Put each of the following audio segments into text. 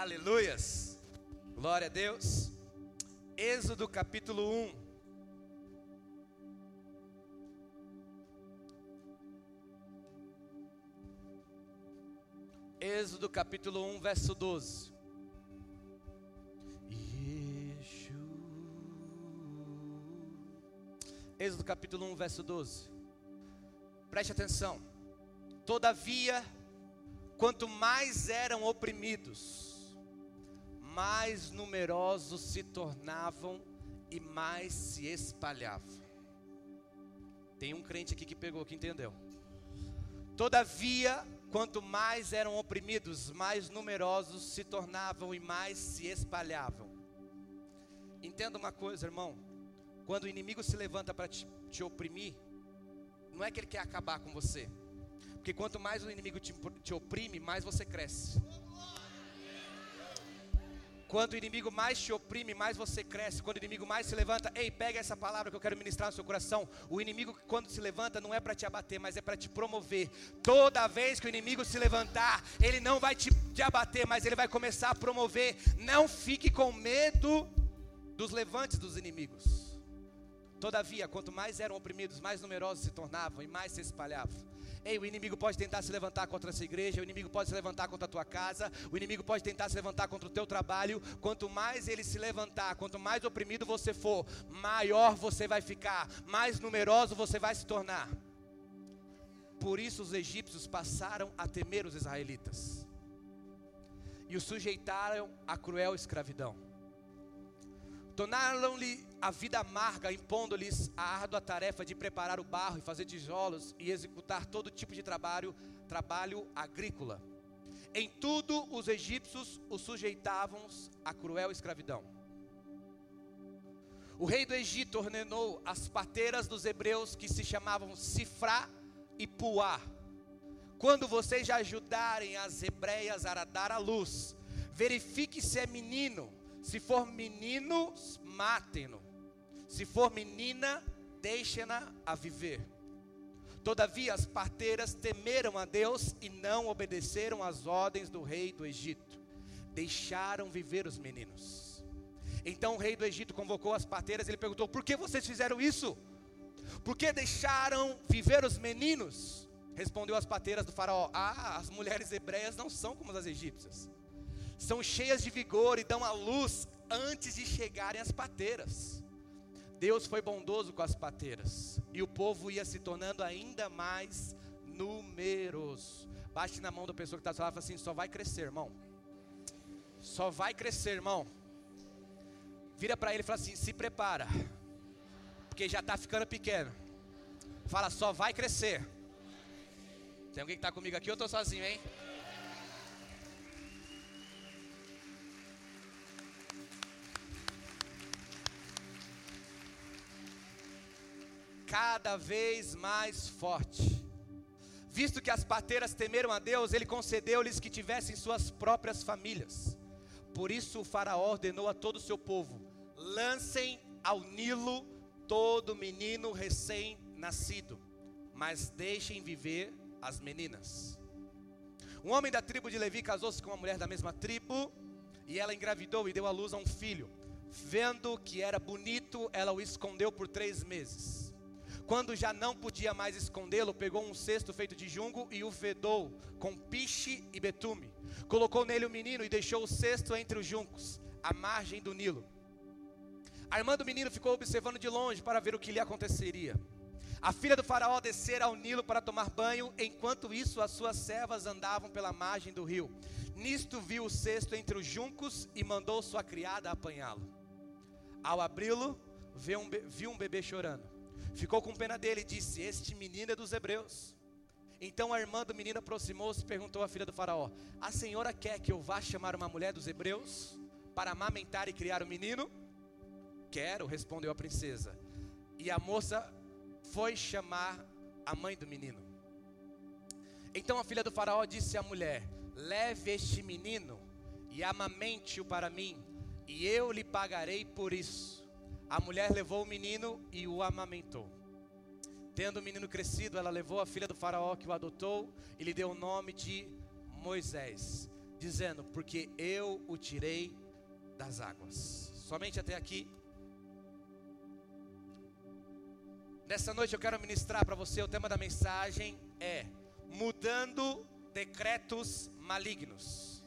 Aleluias. Glória a Deus. Êxodo capítulo 1. Êxodo capítulo 1, verso 12. Êxodo capítulo 1, verso 12. Preste atenção. Todavia, quanto mais eram oprimidos, mais numerosos se tornavam e mais se espalhavam. Tem um crente aqui que pegou, que entendeu. Todavia, quanto mais eram oprimidos, mais numerosos se tornavam e mais se espalhavam. Entenda uma coisa, irmão. Quando o inimigo se levanta para te, te, oprimir, não é que ele quer acabar com você. Porque quanto mais o inimigo te, te oprime, mais você cresce. Quando o inimigo mais te oprime, mais você cresce. Quando o inimigo mais se levanta, ei, pega essa palavra que eu quero ministrar no seu coração. O inimigo, quando se levanta, não é para te abater, mas é para te promover. Toda vez que o inimigo se levantar, ele não vai te, te abater, mas ele vai começar a promover. Não fique com medo dos levantes dos inimigos. Todavia, quanto mais eram oprimidos, mais numerosos se tornavam e mais se espalhavam. Ei, o inimigo pode tentar se levantar contra essa igreja, o inimigo pode se levantar contra a tua casa, o inimigo pode tentar se levantar contra o teu trabalho. Quanto mais ele se levantar, quanto mais oprimido você for, maior você vai ficar, mais numeroso você vai se tornar. Por isso os egípcios passaram a temer os israelitas e os sujeitaram à cruel escravidão. Tornaram-lhe a vida amarga, impondo-lhes a árdua tarefa de preparar o barro e fazer tijolos e executar todo tipo de trabalho, trabalho agrícola. Em tudo os egípcios os sujeitavam à cruel escravidão. O rei do Egito ordenou as parteiras dos hebreus que se chamavam Sifrá e Puá. Quando vocês ajudarem as hebreias a dar a luz, verifique se é menino se for menino, matem-no. Se for menina, deixem-na a viver. Todavia as parteiras temeram a Deus e não obedeceram às ordens do rei do Egito. Deixaram viver os meninos. Então o rei do Egito convocou as parteiras e ele perguntou: Por que vocês fizeram isso? Por que deixaram viver os meninos? Respondeu as parteiras do faraó: Ah, as mulheres hebreias não são como as egípcias são cheias de vigor e dão a luz antes de chegarem as pateiras. Deus foi bondoso com as pateiras e o povo ia se tornando ainda mais numeroso. Bate na mão da pessoa que está lá e fala assim: só vai crescer, irmão. Só vai crescer, irmão. Vira para ele e fala assim: se prepara, porque já está ficando pequeno. Fala, só vai crescer. Tem alguém que está comigo aqui ou estou sozinho, hein? Cada vez mais forte. Visto que as parteiras temeram a Deus, ele concedeu-lhes que tivessem suas próprias famílias. Por isso o Faraó ordenou a todo o seu povo: lancem ao Nilo todo menino recém-nascido, mas deixem viver as meninas. Um homem da tribo de Levi casou-se com uma mulher da mesma tribo, e ela engravidou e deu à luz a um filho. Vendo que era bonito, ela o escondeu por três meses. Quando já não podia mais escondê-lo, pegou um cesto feito de junco e o vedou com piche e betume. Colocou nele o menino e deixou o cesto entre os juncos, à margem do Nilo. A irmã do menino ficou observando de longe para ver o que lhe aconteceria. A filha do faraó descera ao Nilo para tomar banho, enquanto isso as suas servas andavam pela margem do rio. Nisto viu o cesto entre os juncos e mandou sua criada apanhá-lo. Ao abri-lo, viu um bebê chorando. Ficou com pena dele e disse: Este menino é dos hebreus. Então a irmã do menino aproximou-se e perguntou à filha do faraó: A senhora quer que eu vá chamar uma mulher dos hebreus para amamentar e criar o menino? Quero, respondeu a princesa. E a moça foi chamar a mãe do menino. Então a filha do faraó disse à mulher: Leve este menino e amamente-o para mim, e eu lhe pagarei por isso. A mulher levou o menino e o amamentou. Tendo o menino crescido, ela levou a filha do faraó que o adotou e lhe deu o nome de Moisés. dizendo: Porque eu o tirei das águas. Somente até aqui. Nessa noite eu quero ministrar para você. O tema da mensagem é Mudando decretos malignos.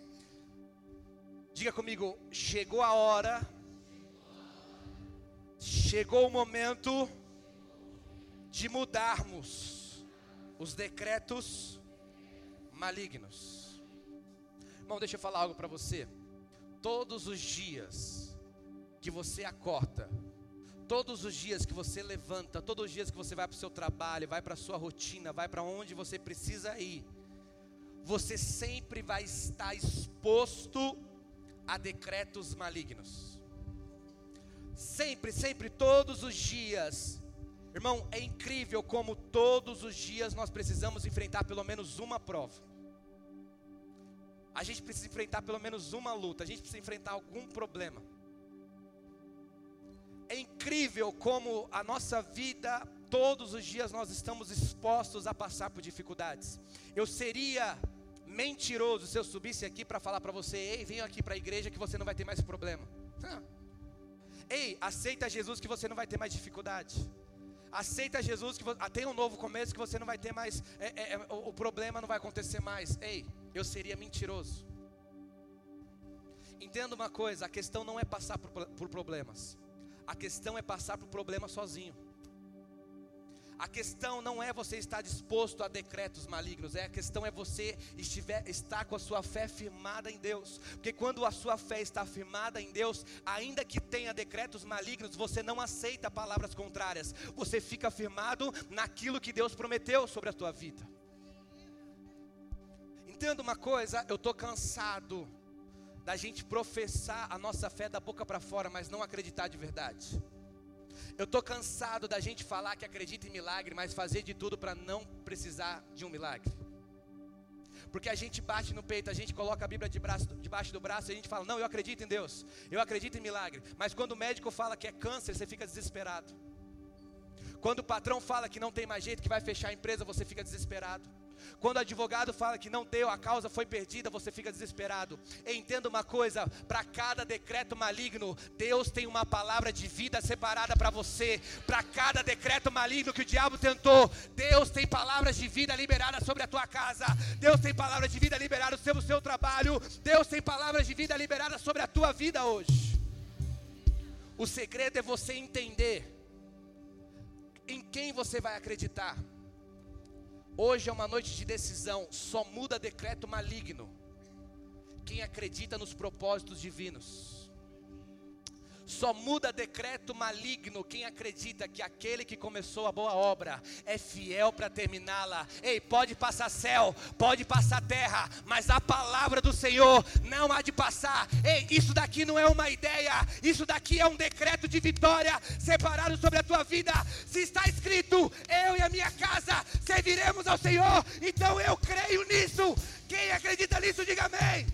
Diga comigo: chegou a hora, chegou o momento de mudarmos os decretos malignos. Irmão, deixa eu falar algo para você. Todos os dias que você acorda, todos os dias que você levanta, todos os dias que você vai para o seu trabalho, vai para a sua rotina, vai para onde você precisa ir, você sempre vai estar exposto a decretos malignos. Sempre, sempre, todos os dias Irmão, é incrível como todos os dias nós precisamos enfrentar pelo menos uma prova. A gente precisa enfrentar pelo menos uma luta, a gente precisa enfrentar algum problema. É incrível como a nossa vida, todos os dias nós estamos expostos a passar por dificuldades. Eu seria mentiroso se eu subisse aqui para falar para você: ei, venha aqui para a igreja que você não vai ter mais problema. Ei, aceita Jesus que você não vai ter mais dificuldade. Aceita Jesus, que ah, tem um novo começo que você não vai ter mais, é, é, é, o, o problema não vai acontecer mais. Ei, eu seria mentiroso. Entenda uma coisa: a questão não é passar por, por problemas, a questão é passar por problemas sozinho. A questão não é você estar disposto a decretos malignos, é a questão é você estiver, estar com a sua fé firmada em Deus. Porque quando a sua fé está firmada em Deus, ainda que tenha decretos malignos, você não aceita palavras contrárias. Você fica firmado naquilo que Deus prometeu sobre a tua vida. Entenda uma coisa, eu estou cansado da gente professar a nossa fé da boca para fora, mas não acreditar de verdade. Eu estou cansado da gente falar que acredita em milagre, mas fazer de tudo para não precisar de um milagre. Porque a gente bate no peito, a gente coloca a Bíblia de braço, debaixo do braço e a gente fala: Não, eu acredito em Deus, eu acredito em milagre. Mas quando o médico fala que é câncer, você fica desesperado. Quando o patrão fala que não tem mais jeito, que vai fechar a empresa, você fica desesperado. Quando o advogado fala que não deu, a causa foi perdida, você fica desesperado. Entenda uma coisa: para cada decreto maligno, Deus tem uma palavra de vida separada para você. Para cada decreto maligno que o diabo tentou, Deus tem palavras de vida liberadas sobre a tua casa. Deus tem palavras de vida liberadas sobre o seu trabalho. Deus tem palavras de vida liberadas sobre a tua vida hoje. O segredo é você entender em quem você vai acreditar. Hoje é uma noite de decisão, só muda decreto maligno. Quem acredita nos propósitos divinos. Só muda decreto maligno quem acredita que aquele que começou a boa obra é fiel para terminá-la. Ei, pode passar céu, pode passar terra, mas a palavra do Senhor não há de passar. Ei, isso daqui não é uma ideia, isso daqui é um decreto de vitória separado sobre a tua vida. Se está escrito, eu e a minha casa serviremos ao Senhor, então eu creio nisso. Quem acredita nisso, diga amém.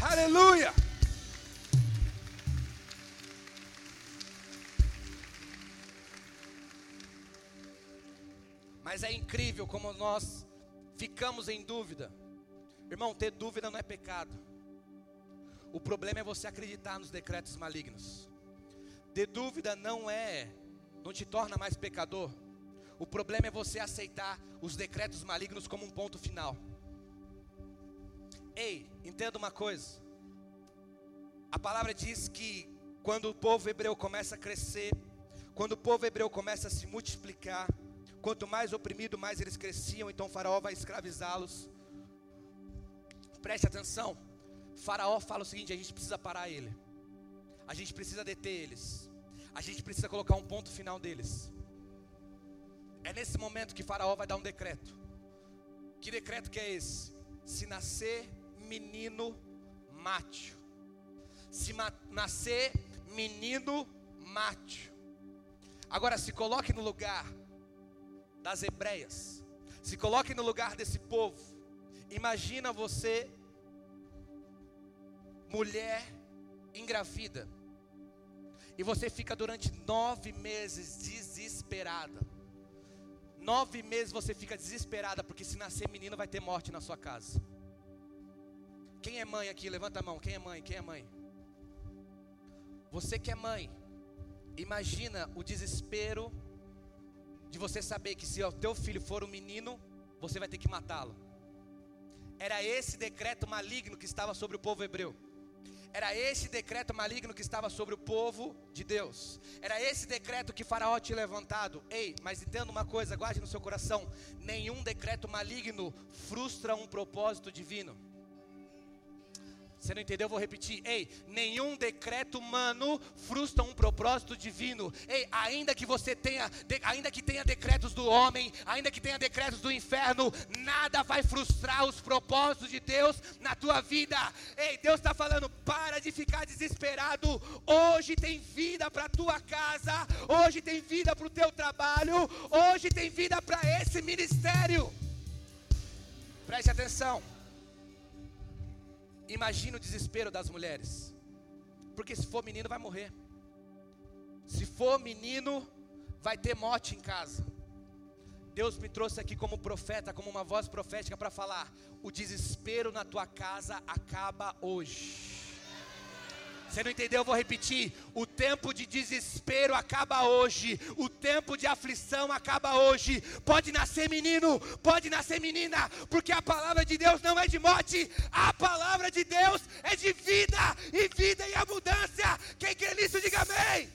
Aleluia. Mas é incrível como nós ficamos em dúvida. Irmão, ter dúvida não é pecado. O problema é você acreditar nos decretos malignos. Ter dúvida não é, não te torna mais pecador. O problema é você aceitar os decretos malignos como um ponto final. Ei, entenda uma coisa. A palavra diz que quando o povo hebreu começa a crescer, quando o povo hebreu começa a se multiplicar, Quanto mais oprimido, mais eles cresciam. Então Faraó vai escravizá-los. Preste atenção. Faraó fala o seguinte: a gente precisa parar ele. A gente precisa deter eles. A gente precisa colocar um ponto final deles. É nesse momento que Faraó vai dar um decreto. Que decreto que é esse? Se nascer menino, mate. Se nascer menino, mate. Agora se coloque no lugar das hebreias. Se coloque no lugar desse povo. Imagina você, mulher engravida, e você fica durante nove meses desesperada. Nove meses você fica desesperada, porque se nascer menino vai ter morte na sua casa. Quem é mãe aqui? Levanta a mão. Quem é mãe? Quem é mãe? Você que é mãe, imagina o desespero de você saber que se o teu filho for um menino, você vai ter que matá-lo. Era esse decreto maligno que estava sobre o povo hebreu. Era esse decreto maligno que estava sobre o povo de Deus. Era esse decreto que Faraó tinha levantado. Ei, mas entenda uma coisa, guarde no seu coração: nenhum decreto maligno frustra um propósito divino. Você não entendeu? Eu vou repetir. Ei, nenhum decreto humano frustra um propósito divino. Ei, ainda que você tenha, de, ainda que tenha decretos do homem, ainda que tenha decretos do inferno, nada vai frustrar os propósitos de Deus na tua vida. Ei, Deus está falando, para de ficar desesperado. Hoje tem vida para tua casa, hoje tem vida para o teu trabalho, hoje tem vida para esse ministério. Preste atenção. Imagina o desespero das mulheres. Porque se for menino, vai morrer. Se for menino, vai ter morte em casa. Deus me trouxe aqui como profeta, como uma voz profética para falar: o desespero na tua casa acaba hoje. Você não entendeu? Eu vou repetir. O tempo de desespero acaba hoje. O tempo de aflição acaba hoje. Pode nascer menino, pode nascer menina, porque a palavra de Deus não é de morte. A palavra de Deus é de vida e vida e abundância. Quem crê nisso, diga amém.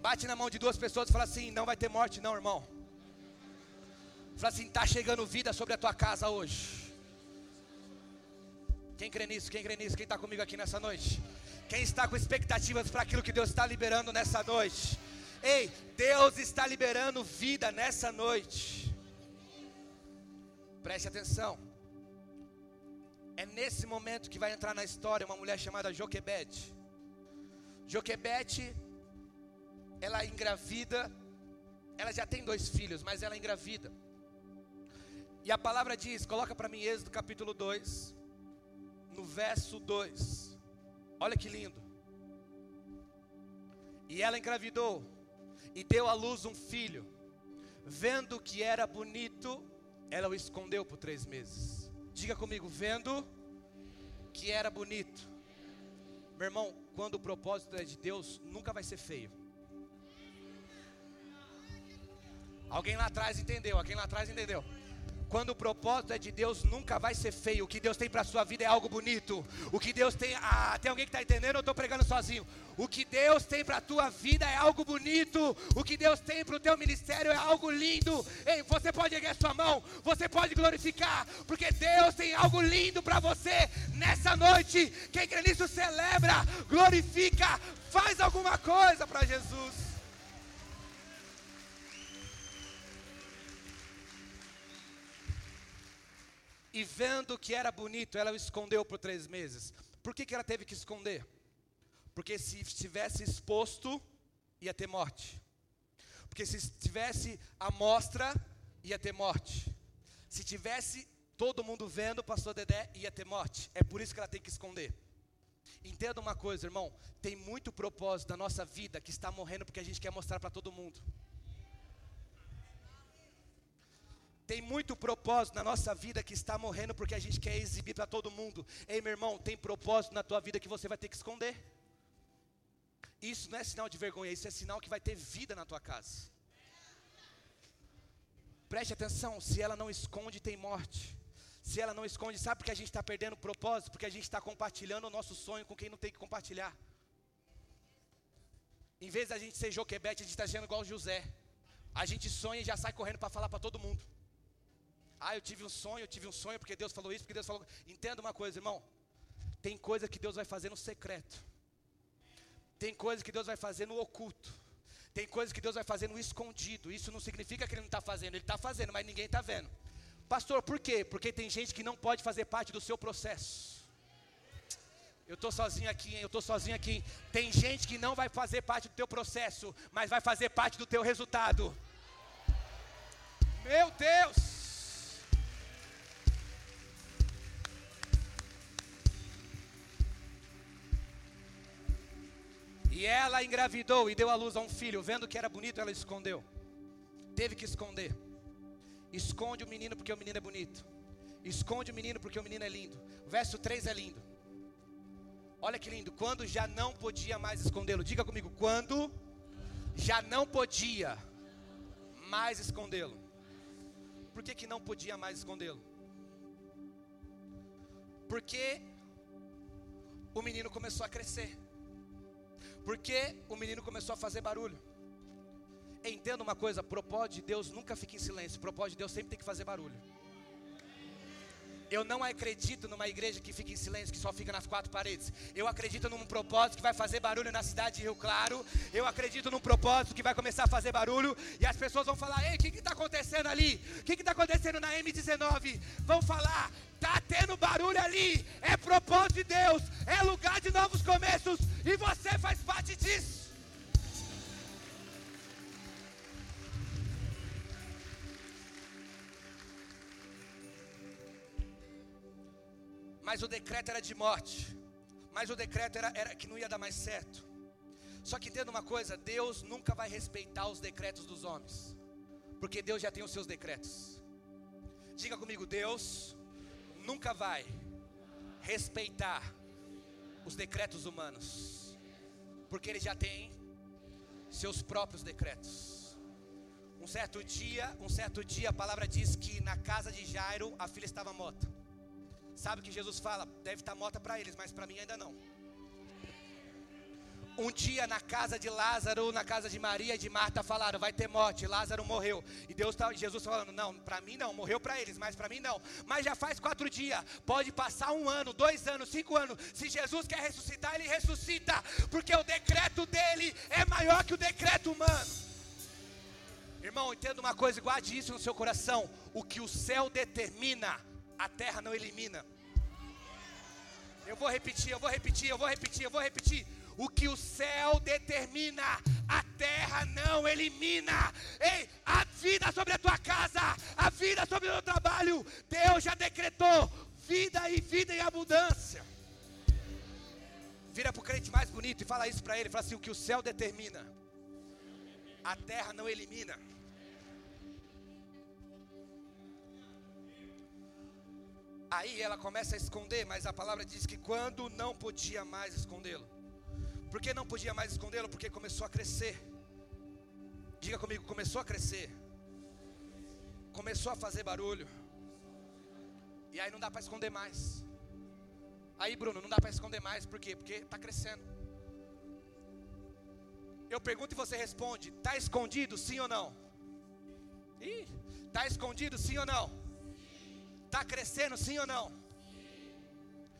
Bate na mão de duas pessoas e fala assim: não vai ter morte, não, irmão. Fala assim: está chegando vida sobre a tua casa hoje. Quem crê nisso? Quem crê nisso? Quem está comigo aqui nessa noite? Quem está com expectativas para aquilo que Deus está liberando nessa noite? Ei, Deus está liberando vida nessa noite. Preste atenção. É nesse momento que vai entrar na história uma mulher chamada Joquebede. Joquebede, ela engravida, ela já tem dois filhos, mas ela engravida. E a palavra diz, coloca para mim Êxodo capítulo 2, no verso 2. Olha que lindo. E ela engravidou e deu à luz um filho. Vendo que era bonito, ela o escondeu por três meses. Diga comigo, vendo que era bonito. Meu irmão, quando o propósito é de Deus, nunca vai ser feio. Alguém lá atrás entendeu? Alguém lá atrás entendeu? Quando o propósito é de Deus, nunca vai ser feio. O que Deus tem para a sua vida é algo bonito. O que Deus tem. Ah, tem alguém que está entendendo? Eu estou pregando sozinho. O que Deus tem para a tua vida é algo bonito. O que Deus tem para o teu ministério é algo lindo. Ei, você pode erguer sua mão. Você pode glorificar. Porque Deus tem algo lindo para você nessa noite. Quem crê nisso celebra, glorifica, faz alguma coisa para Jesus. E vendo que era bonito, ela o escondeu por três meses. Por que, que ela teve que esconder? Porque se estivesse exposto, ia ter morte. Porque se estivesse à mostra, ia ter morte. Se tivesse todo mundo vendo, pastor Dedé, ia ter morte. É por isso que ela tem que esconder. Entenda uma coisa, irmão. Tem muito propósito da nossa vida que está morrendo porque a gente quer mostrar para todo mundo. Tem muito propósito na nossa vida que está morrendo porque a gente quer exibir para todo mundo. Ei, meu irmão, tem propósito na tua vida que você vai ter que esconder. Isso não é sinal de vergonha, isso é sinal que vai ter vida na tua casa. Preste atenção, se ela não esconde, tem morte. Se ela não esconde, sabe por que a gente está perdendo o propósito? Porque a gente está compartilhando o nosso sonho com quem não tem que compartilhar. Em vez da gente ser Joquebete, a gente está sendo igual José. A gente sonha e já sai correndo para falar para todo mundo. Ah, eu tive um sonho, eu tive um sonho porque Deus falou isso, porque Deus falou. Entenda uma coisa, irmão. Tem coisa que Deus vai fazer no secreto. Tem coisa que Deus vai fazer no oculto. Tem coisa que Deus vai fazer no escondido. Isso não significa que Ele não está fazendo, Ele está fazendo, mas ninguém está vendo. Pastor, por quê? Porque tem gente que não pode fazer parte do seu processo. Eu estou sozinho aqui, hein? eu estou sozinho aqui. Tem gente que não vai fazer parte do teu processo, mas vai fazer parte do teu resultado. Meu Deus! E ela engravidou e deu à luz a um filho. Vendo que era bonito, ela escondeu. Teve que esconder. Esconde o menino porque o menino é bonito. Esconde o menino porque o menino é lindo. O verso 3 é lindo. Olha que lindo. Quando já não podia mais escondê-lo. Diga comigo. Quando já não podia mais escondê-lo. Por que, que não podia mais escondê-lo? Porque o menino começou a crescer. Porque o menino começou a fazer barulho. Entenda uma coisa: propósito de Deus nunca fica em silêncio. Propósito de Deus sempre tem que fazer barulho. Eu não acredito numa igreja que fica em silêncio, que só fica nas quatro paredes. Eu acredito num propósito que vai fazer barulho na cidade de Rio Claro. Eu acredito num propósito que vai começar a fazer barulho. E as pessoas vão falar: Ei, o que está acontecendo ali? O que está acontecendo na M19? Vão falar: Está tendo barulho ali. É propósito de Deus. É lugar de novos começos. E você faz parte disso. Mas o decreto era de morte. Mas o decreto era, era que não ia dar mais certo. Só que entenda uma coisa: Deus nunca vai respeitar os decretos dos homens. Porque Deus já tem os seus decretos. Diga comigo: Deus nunca vai respeitar os decretos humanos. Porque Ele já tem seus próprios decretos. Um certo dia, um certo dia, a palavra diz que na casa de Jairo a filha estava morta. Sabe que Jesus fala? Deve estar morta para eles, mas para mim ainda não. Um dia na casa de Lázaro, na casa de Maria e de Marta falaram: vai ter morte, Lázaro morreu. E Deus tá, Jesus tá falando: não, para mim não, morreu para eles, mas para mim não. Mas já faz quatro dias, pode passar um ano, dois anos, cinco anos. Se Jesus quer ressuscitar, ele ressuscita, porque o decreto dele é maior que o decreto humano. Irmão, entenda uma coisa, guarde isso no seu coração: o que o céu determina a terra não elimina. Eu vou repetir, eu vou repetir, eu vou repetir, eu vou repetir. O que o céu determina, a terra não elimina. Ei, a vida sobre a tua casa, a vida sobre o teu trabalho, Deus já decretou vida e vida em abundância. Vira para o crente mais bonito e fala isso para ele. Fala assim: o que o céu determina, a terra não elimina. Aí ela começa a esconder, mas a palavra diz que quando não podia mais escondê-lo. Por que não podia mais escondê-lo? Porque começou a crescer. Diga comigo, começou a crescer. Começou a fazer barulho. E aí não dá para esconder mais. Aí, Bruno, não dá para esconder mais, por quê? Porque está crescendo. Eu pergunto e você responde: está escondido, sim ou não? Está escondido, sim ou não? Está crescendo, sim ou não?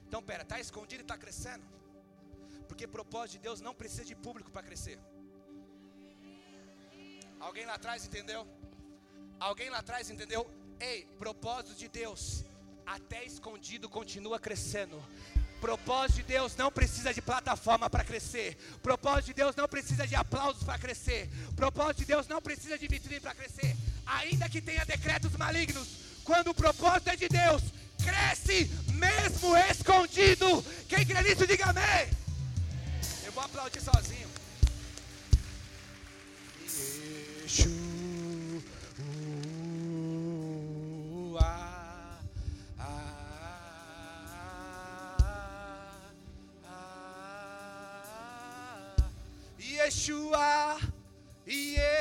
Então, pera, está escondido e está crescendo? Porque propósito de Deus não precisa de público para crescer. Alguém lá atrás entendeu? Alguém lá atrás entendeu? Ei, propósito de Deus, até escondido continua crescendo. Propósito de Deus não precisa de plataforma para crescer. Propósito de Deus não precisa de aplausos para crescer. Propósito de Deus não precisa de vitrine para crescer. Ainda que tenha decretos malignos, quando o propósito é de Deus, cresce mesmo escondido. Quem crê nisso, diga amém. Eu vou aplaudir sozinho. Yeshua, Yeshua.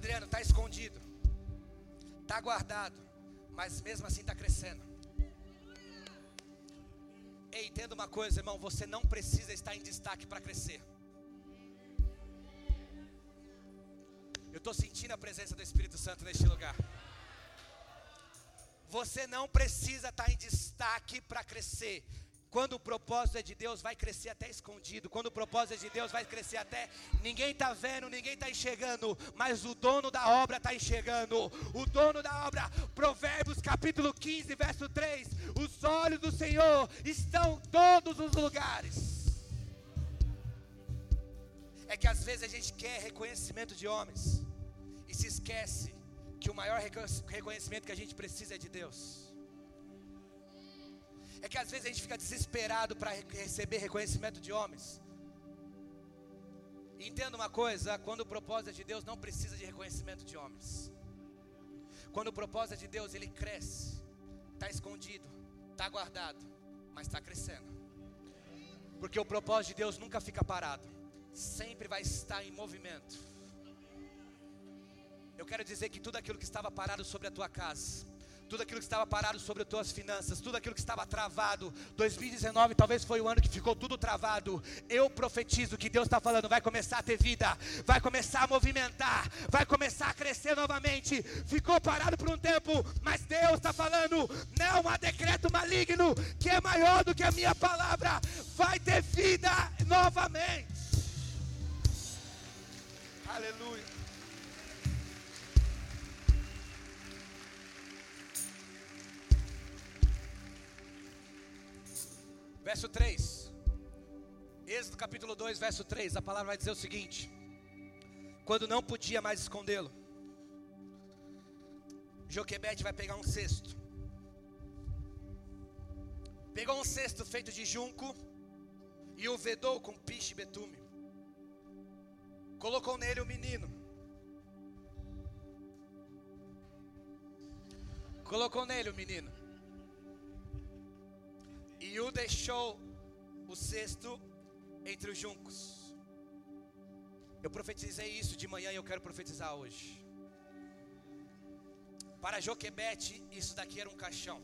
Adriano, está escondido, está guardado, mas mesmo assim está crescendo. Ei, entenda uma coisa, irmão: você não precisa estar em destaque para crescer. Eu estou sentindo a presença do Espírito Santo neste lugar. Você não precisa estar em destaque para crescer. Quando o propósito é de Deus, vai crescer até escondido. Quando o propósito é de Deus, vai crescer até ninguém está vendo, ninguém está enxergando, mas o dono da obra está enxergando. O dono da obra, Provérbios capítulo 15, verso 3: Os olhos do Senhor estão todos os lugares. É que às vezes a gente quer reconhecimento de homens e se esquece que o maior reconhecimento que a gente precisa é de Deus. É que às vezes a gente fica desesperado para receber reconhecimento de homens. Entenda uma coisa: quando o propósito é de Deus, não precisa de reconhecimento de homens. Quando o propósito é de Deus, ele cresce, está escondido, está guardado, mas está crescendo. Porque o propósito de Deus nunca fica parado, sempre vai estar em movimento. Eu quero dizer que tudo aquilo que estava parado sobre a tua casa, tudo aquilo que estava parado sobre as tuas finanças, tudo aquilo que estava travado. 2019 talvez foi o ano que ficou tudo travado. Eu profetizo que Deus está falando, vai começar a ter vida, vai começar a movimentar, vai começar a crescer novamente. Ficou parado por um tempo, mas Deus está falando, não há decreto maligno que é maior do que a minha palavra. Vai ter vida novamente. Aleluia. Verso 3. Êxodo capítulo 2, verso 3. A palavra vai dizer o seguinte: Quando não podia mais escondê-lo, Joquebede vai pegar um cesto. Pegou um cesto feito de junco e o vedou com piche e betume. Colocou nele o menino. Colocou nele o menino e o deixou o cesto entre os juncos. Eu profetizei isso de manhã e eu quero profetizar hoje. Para Joquebete, isso daqui era um caixão.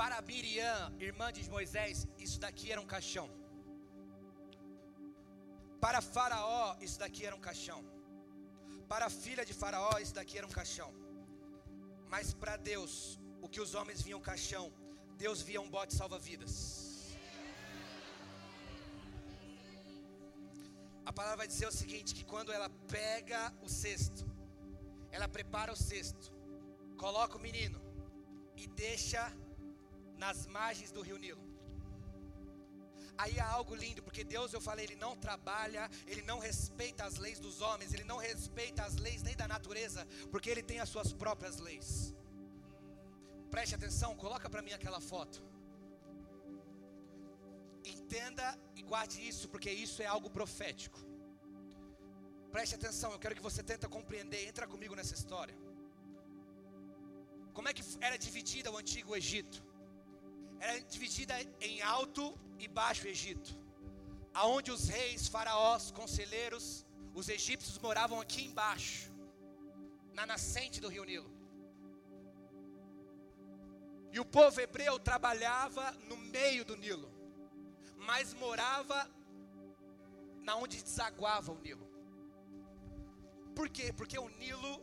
Para Miriam, irmã de Moisés, isso daqui era um caixão. Para Faraó, isso daqui era um caixão. Para a filha de Faraó, isso daqui era um caixão. Mas para Deus, o que os homens viam caixão, Deus via um bote salva-vidas. A palavra vai dizer o seguinte: que quando ela pega o cesto, ela prepara o cesto, coloca o menino e deixa nas margens do rio Nilo. Aí há algo lindo, porque Deus, eu falei, Ele não trabalha, Ele não respeita as leis dos homens, Ele não respeita as leis nem da natureza, porque Ele tem as suas próprias leis. Preste atenção, coloca para mim aquela foto. Entenda e guarde isso, porque isso é algo profético. Preste atenção, eu quero que você tenta compreender, entra comigo nessa história. Como é que era dividida o antigo Egito? Era dividida em alto e baixo Egito. Aonde os reis, faraós, conselheiros, os egípcios moravam aqui embaixo, na nascente do rio Nilo. E o povo hebreu trabalhava no meio do Nilo, mas morava na onde desaguava o Nilo. Por quê? Porque o Nilo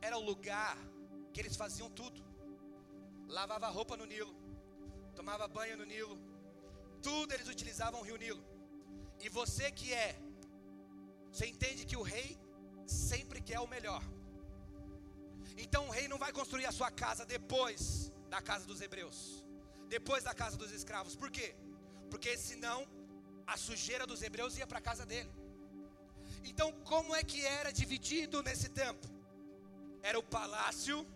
era o lugar que eles faziam tudo. Lavava roupa no Nilo, tomava banho no Nilo, tudo eles utilizavam o rio Nilo. E você que é, você entende que o rei sempre quer o melhor. Então o rei não vai construir a sua casa depois da casa dos hebreus, depois da casa dos escravos. Por quê? Porque senão a sujeira dos hebreus ia para a casa dele. Então, como é que era dividido nesse tempo? Era o palácio,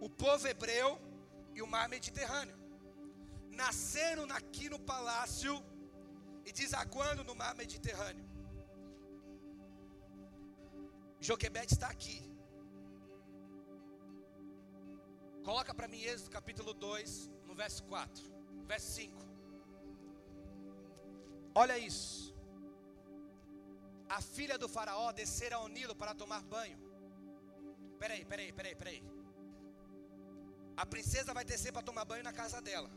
o povo hebreu e o mar Mediterrâneo. Nasceram aqui no palácio e desaguando no mar Mediterrâneo. Joquebede está aqui. Coloca para mim Êxodo capítulo 2, no verso 4, verso 5. Olha isso. A filha do faraó descer ao Nilo para tomar banho. Peraí, peraí, peraí, peraí. A princesa vai descer para tomar banho na casa dela.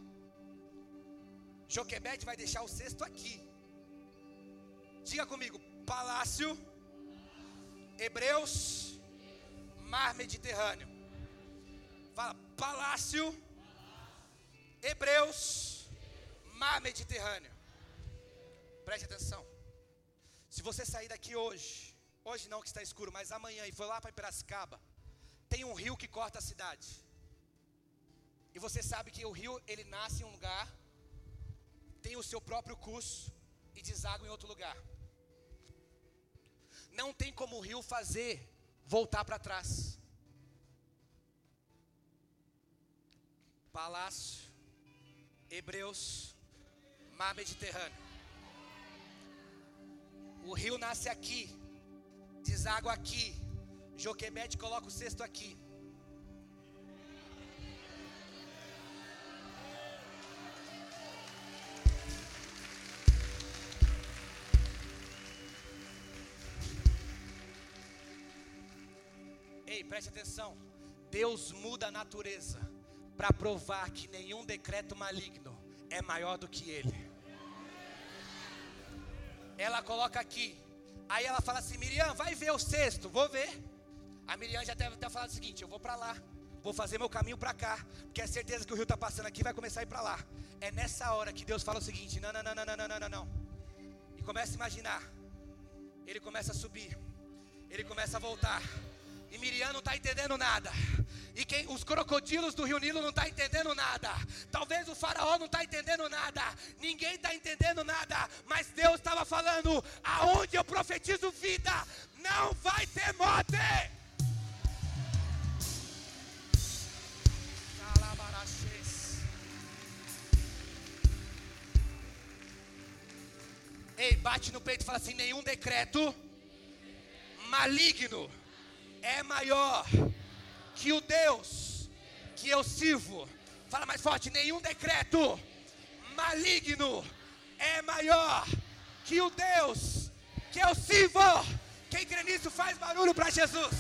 Joquebede vai deixar o cesto aqui. Diga comigo, palácio, Hebreus, mar Mediterrâneo. Fala, palácio, Hebreus, mar Mediterrâneo. Preste atenção. Se você sair daqui hoje, hoje não que está escuro, mas amanhã e for lá para Piracicaba, tem um rio que corta a cidade. E você sabe que o rio ele nasce em um lugar, tem o seu próprio curso e deságua em outro lugar. Não tem como o rio fazer voltar para trás. Palácio, Hebreus, Mar Mediterrâneo. O rio nasce aqui, deságua aqui. Joquebede coloca o cesto aqui. Ei, preste atenção. Deus muda a natureza para provar que nenhum decreto maligno é maior do que ele. Ela coloca aqui. Aí ela fala assim: Miriam, vai ver o cesto. Vou ver. A Miriam já deve estar falando o seguinte: eu vou para lá. Vou fazer meu caminho para cá. Porque é certeza que o rio está passando aqui vai começar a ir para lá. É nessa hora que Deus fala o seguinte: não, não, não, não, não, não, não, não. E começa a imaginar. Ele começa a subir. Ele começa a voltar. E Miriam não está entendendo nada. E quem, os crocodilos do Rio Nilo não está entendendo nada. Talvez o faraó não está entendendo nada. Ninguém está entendendo nada. Mas Deus estava falando: aonde eu profetizo vida, não vai ter morte. Ei, bate no peito e fala assim: nenhum decreto maligno é maior que o Deus que eu sirvo. Fala mais forte: nenhum decreto maligno é maior que o Deus que eu sirvo. Quem crê nisso faz barulho para Jesus.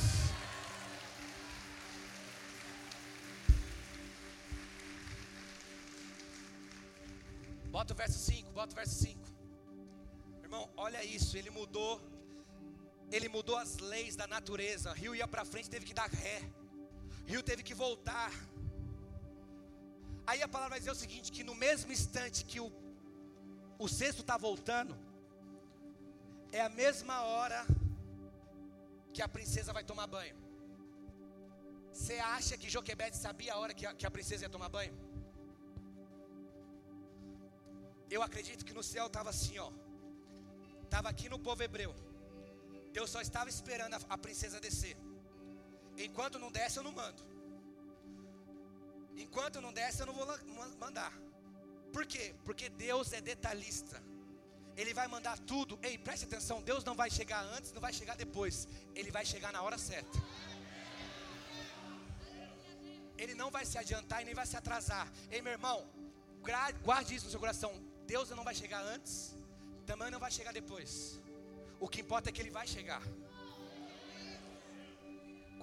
Bota o verso 5, bota o verso 5. Irmão, olha isso, ele mudou ele mudou as leis da natureza. O rio ia para frente, teve que dar ré. Rio teve que voltar. Aí a palavra vai dizer o seguinte: que no mesmo instante que o, o cesto está voltando, é a mesma hora que a princesa vai tomar banho. Você acha que Joquebede sabia a hora que a, que a princesa ia tomar banho? Eu acredito que no céu estava assim, ó. Estava aqui no povo hebreu. Deus só estava esperando a, a princesa descer. Enquanto não desce, eu não mando. Enquanto não desce, eu não vou mandar. Por quê? Porque Deus é detalhista. Ele vai mandar tudo. Ei, preste atenção: Deus não vai chegar antes, não vai chegar depois. Ele vai chegar na hora certa. Ele não vai se adiantar e nem vai se atrasar. Ei, meu irmão, guarde isso no seu coração. Deus não vai chegar antes, também não vai chegar depois. O que importa é que ele vai chegar.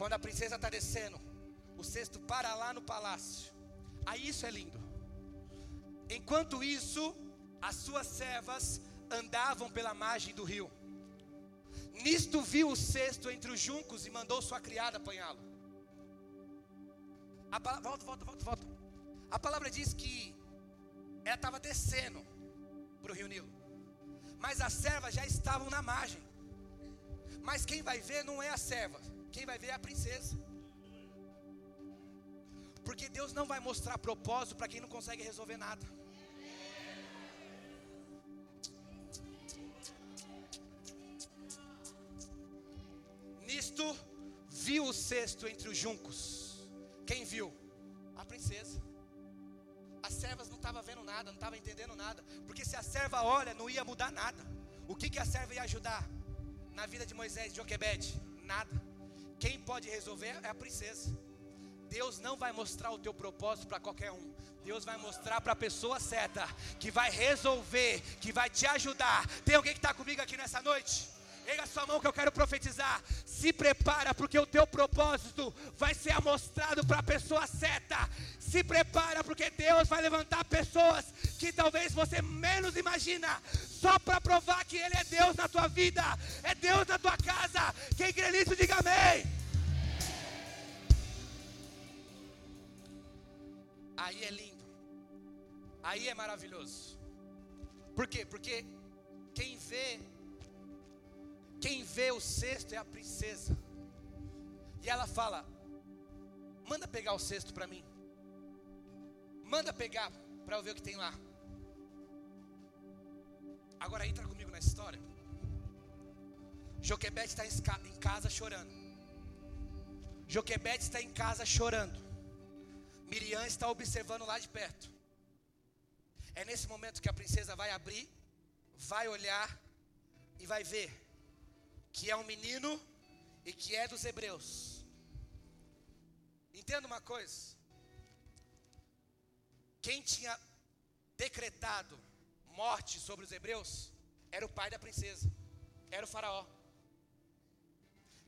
Quando a princesa está descendo, o cesto para lá no palácio. Aí isso é lindo. Enquanto isso, as suas servas andavam pela margem do rio. Nisto viu o cesto entre os juncos e mandou sua criada apanhá-lo. Volta, volta, volta, volta. A palavra diz que ela estava descendo para o rio Nilo mas as servas já estavam na margem. Mas quem vai ver não é a serva, quem vai ver é a princesa. Porque Deus não vai mostrar propósito para quem não consegue resolver nada. Nisto viu o cesto entre os juncos. Quem viu? A princesa. As servas não estavam vendo nada, não estavam entendendo nada. Porque se a serva olha, não ia mudar nada. O que, que a serva ia ajudar na vida de Moisés e Joquebede? Nada. Quem pode resolver é a princesa. Deus não vai mostrar o teu propósito para qualquer um. Deus vai mostrar para a pessoa certa, que vai resolver, que vai te ajudar. Tem alguém que está comigo aqui nessa noite? Erga sua mão que eu quero profetizar. Se prepara, porque o teu propósito vai ser amostrado para a pessoa certa. Se prepara, porque Deus vai levantar pessoas que talvez você menos imagina, só para provar que Ele é Deus na tua vida, é Deus na tua casa. Quem crê nisso, diga amém. Aí é lindo. Aí é maravilhoso. Por quê? Porque quem vê, quem vê o cesto é a princesa. E ela fala: manda pegar o cesto para mim. Manda pegar para eu ver o que tem lá. Agora entra comigo na história. Joquebede está em casa chorando. Joquebede está em casa chorando. Miriam está observando lá de perto. É nesse momento que a princesa vai abrir, vai olhar e vai ver que é um menino e que é dos hebreus. Entenda uma coisa. Quem tinha decretado morte sobre os hebreus era o pai da princesa, era o faraó.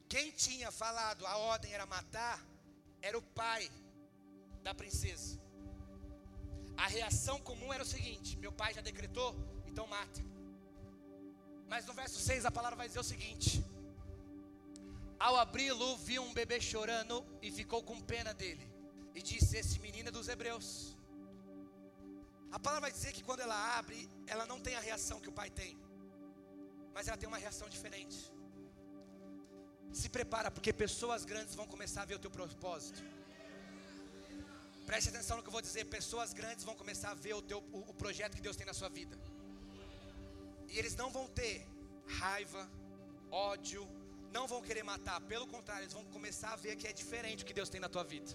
Quem tinha falado a ordem era matar, era o pai da princesa. A reação comum era o seguinte: meu pai já decretou, então mata. Mas no verso 6 a palavra vai dizer o seguinte: Ao abri-lo, viu um bebê chorando e ficou com pena dele. E disse: Esse menino é dos hebreus. A palavra vai dizer que quando ela abre, ela não tem a reação que o pai tem, mas ela tem uma reação diferente. Se prepara, porque pessoas grandes vão começar a ver o teu propósito. Preste atenção no que eu vou dizer. Pessoas grandes vão começar a ver o, teu, o, o projeto que Deus tem na sua vida. E eles não vão ter raiva, ódio, não vão querer matar. Pelo contrário, eles vão começar a ver que é diferente o que Deus tem na tua vida.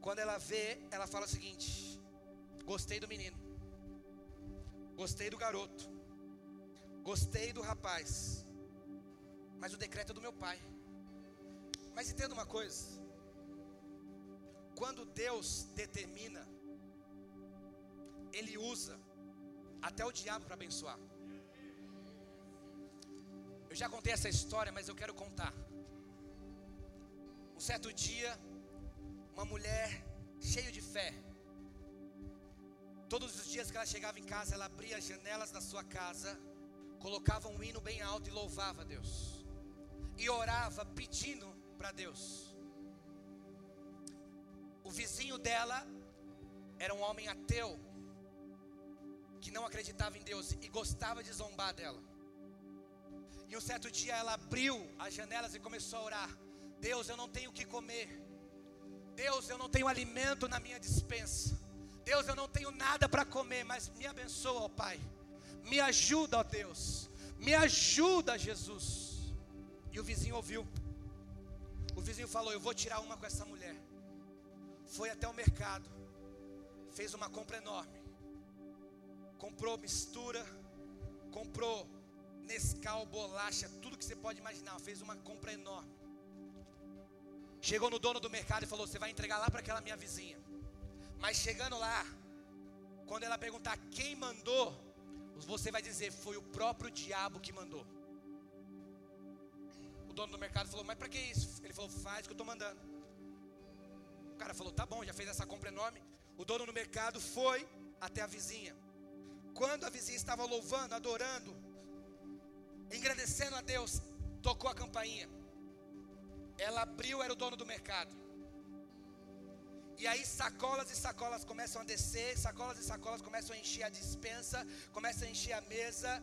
Quando ela vê, ela fala o seguinte: Gostei do menino, gostei do garoto, gostei do rapaz, mas o decreto é do meu pai. Mas entenda uma coisa: quando Deus determina, Ele usa até o diabo para abençoar. Eu já contei essa história, mas eu quero contar. Um certo dia, uma mulher cheia de fé, todos os dias que ela chegava em casa, ela abria as janelas da sua casa, colocava um hino bem alto e louvava a Deus e orava pedindo para Deus. O vizinho dela era um homem ateu, que não acreditava em Deus e gostava de zombar dela. E um certo dia ela abriu as janelas e começou a orar: Deus, eu não tenho o que comer. Deus, eu não tenho alimento na minha dispensa. Deus, eu não tenho nada para comer, mas me abençoa, ó Pai. Me ajuda, ó Deus. Me ajuda, Jesus. E o vizinho ouviu. O vizinho falou: Eu vou tirar uma com essa mulher. Foi até o mercado, fez uma compra enorme. Comprou mistura, comprou Nescau, bolacha, tudo que você pode imaginar. Fez uma compra enorme. Chegou no dono do mercado e falou: Você vai entregar lá para aquela minha vizinha. Mas chegando lá, quando ela perguntar quem mandou, você vai dizer: Foi o próprio diabo que mandou dono do mercado falou: Mas para que isso? Ele falou: Faz o que eu estou mandando. O cara falou: Tá bom, já fez essa compra enorme. O dono do mercado foi até a vizinha. Quando a vizinha estava louvando, adorando, engrandecendo a Deus, tocou a campainha. Ela abriu, era o dono do mercado. E aí sacolas e sacolas começam a descer, sacolas e sacolas começam a encher a dispensa, começam a encher a mesa.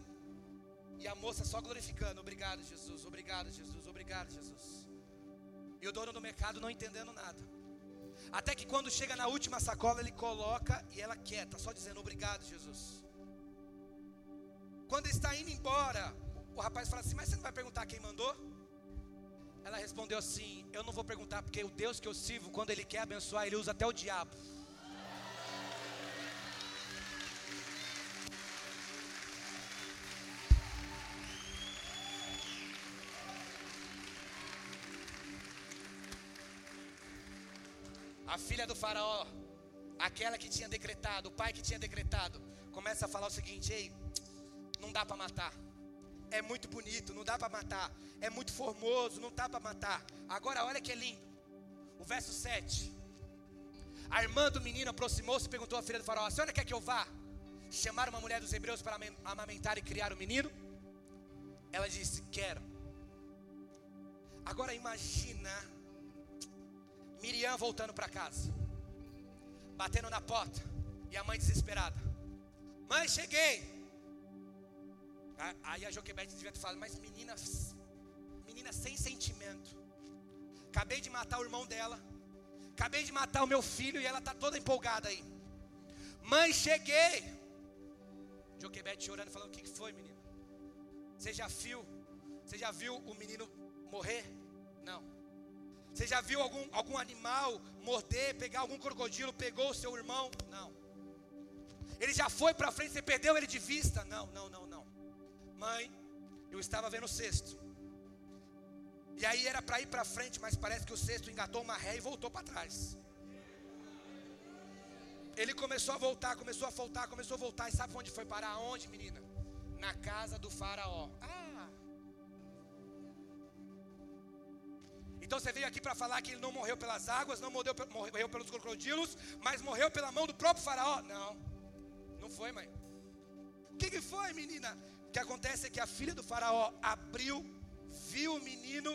E a moça só glorificando: Obrigado, Jesus, obrigado, Jesus, obrigado, Jesus. E o dono do mercado não entendendo nada. Até que quando chega na última sacola, ele coloca e ela quieta, só dizendo: Obrigado, Jesus. Quando está indo embora, o rapaz fala assim: Mas você não vai perguntar quem mandou? Ela respondeu assim: Eu não vou perguntar, porque o Deus que eu sirvo, quando Ele quer abençoar, Ele usa até o diabo. A filha do faraó, aquela que tinha decretado, o pai que tinha decretado, começa a falar o seguinte: ei, não dá para matar. É muito bonito, não dá para matar. É muito formoso, não dá para matar. Agora olha que é lindo. O verso 7. A irmã do menino aproximou-se e perguntou à filha do faraó: A senhora quer que eu vá chamar uma mulher dos hebreus para amamentar e criar o menino? Ela disse: Quero. Agora imagina Miriam voltando para casa, batendo na porta, e a mãe desesperada. Mãe, cheguei. Aí a Joquebede devia ter falado, mas menina, menina sem sentimento. Acabei de matar o irmão dela. Acabei de matar o meu filho e ela está toda empolgada aí. Mãe, cheguei. Joquebede chorando, falando: O que foi, menina? Você já viu? Você já viu o menino morrer? Não. Você já viu algum, algum animal morder, pegar algum crocodilo, pegou o seu irmão? Não. Ele já foi para frente, você perdeu ele de vista? Não, não, não, não. Mãe, eu estava vendo o cesto. E aí era para ir para frente, mas parece que o cesto engatou uma ré e voltou para trás. Ele começou a voltar, começou a voltar, começou a voltar. E sabe onde foi parar? Onde, menina? Na casa do faraó. Ah. Então você veio aqui para falar que ele não morreu pelas águas, não morreu, morreu pelos crocodilos, mas morreu pela mão do próprio faraó? Não. Não foi, mãe. O que, que foi, menina? Que acontece é que a filha do faraó abriu viu o menino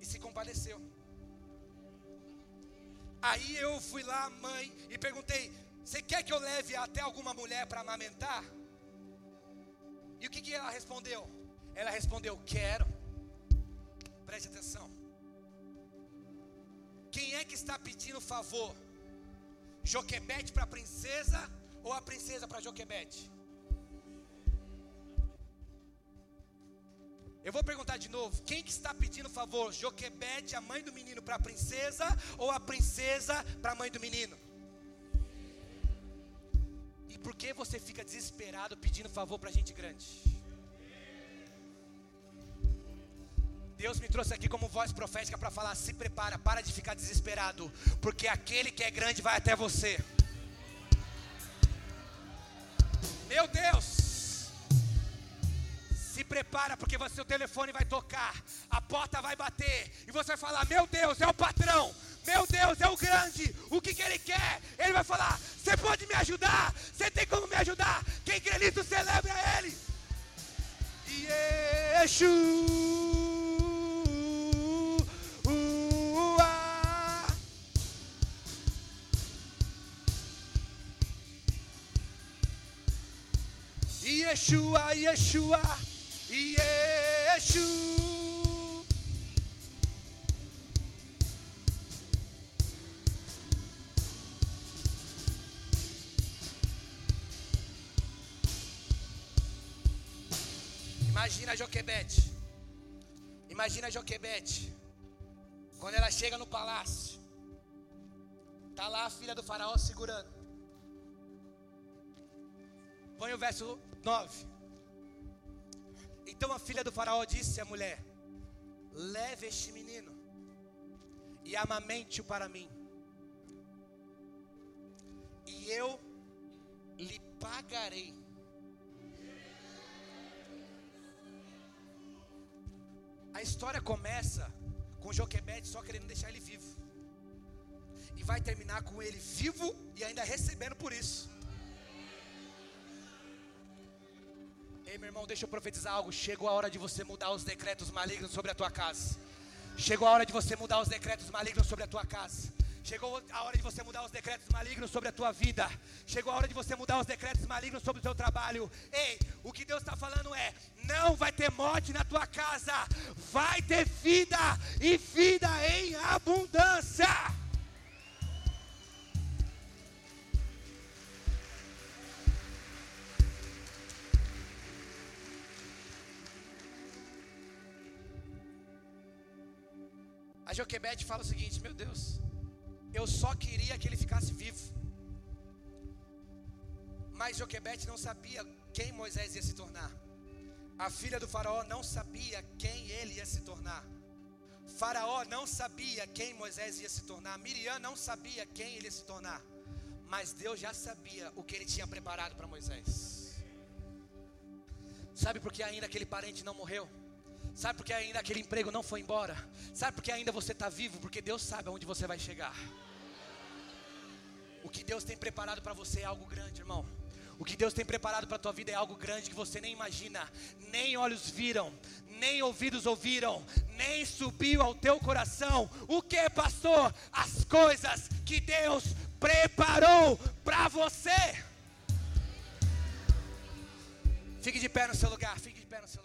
e se compadeceu. Aí eu fui lá, mãe, e perguntei: Você quer que eu leve até alguma mulher para amamentar? E o que, que ela respondeu? Ela respondeu: Quero. Preste atenção. Quem é que está pedindo favor? Joquebete para a princesa ou a princesa para Joquebete? Eu vou perguntar de novo: quem que está pedindo favor? Joquebede, a mãe do menino, para a princesa ou a princesa para a mãe do menino? E por que você fica desesperado pedindo favor para gente grande? Deus me trouxe aqui como voz profética para falar: se prepara, para de ficar desesperado, porque aquele que é grande vai até você. Meu Deus! Se prepara porque o seu telefone vai tocar, a porta vai bater e você vai falar: Meu Deus, é o patrão. Meu Deus, é o grande. O que, que ele quer? Ele vai falar: Você pode me ajudar? Você tem como me ajudar? Quem crê nisso celebra ele. Yeshu. Yeshua, Yeshua. Imagina a Joquebete. Imagina Joquebete. Quando ela chega no palácio. Está lá a filha do faraó segurando. Põe o verso 9. Então a filha do faraó disse à mulher: Leve este menino e amamente-o para mim, e eu lhe pagarei. A história começa com Joquebede só querendo deixar ele vivo. E vai terminar com ele vivo e ainda recebendo por isso. Ei, meu irmão, deixa eu profetizar algo. Chegou a hora de você mudar os decretos malignos sobre a tua casa. Chegou a hora de você mudar os decretos malignos sobre a tua casa. Chegou a hora de você mudar os decretos malignos sobre a tua vida. Chegou a hora de você mudar os decretos malignos sobre o teu trabalho. Ei, o que Deus está falando é: não vai ter morte na tua casa, vai ter vida e vida em abundância. A Joquebede fala o seguinte: Meu Deus, eu só queria que ele ficasse vivo. Mas Joquebede não sabia quem Moisés ia se tornar. A filha do Faraó não sabia quem ele ia se tornar. Faraó não sabia quem Moisés ia se tornar. Miriam não sabia quem ele ia se tornar. Mas Deus já sabia o que ele tinha preparado para Moisés. Sabe por que ainda aquele parente não morreu? Sabe por que ainda aquele emprego não foi embora? Sabe por que ainda você está vivo? Porque Deus sabe aonde você vai chegar. O que Deus tem preparado para você é algo grande, irmão. O que Deus tem preparado para a tua vida é algo grande que você nem imagina, nem olhos viram, nem ouvidos ouviram, nem subiu ao teu coração. O que, pastor? As coisas que Deus preparou para você. Fique de pé no seu lugar, fique de pé no seu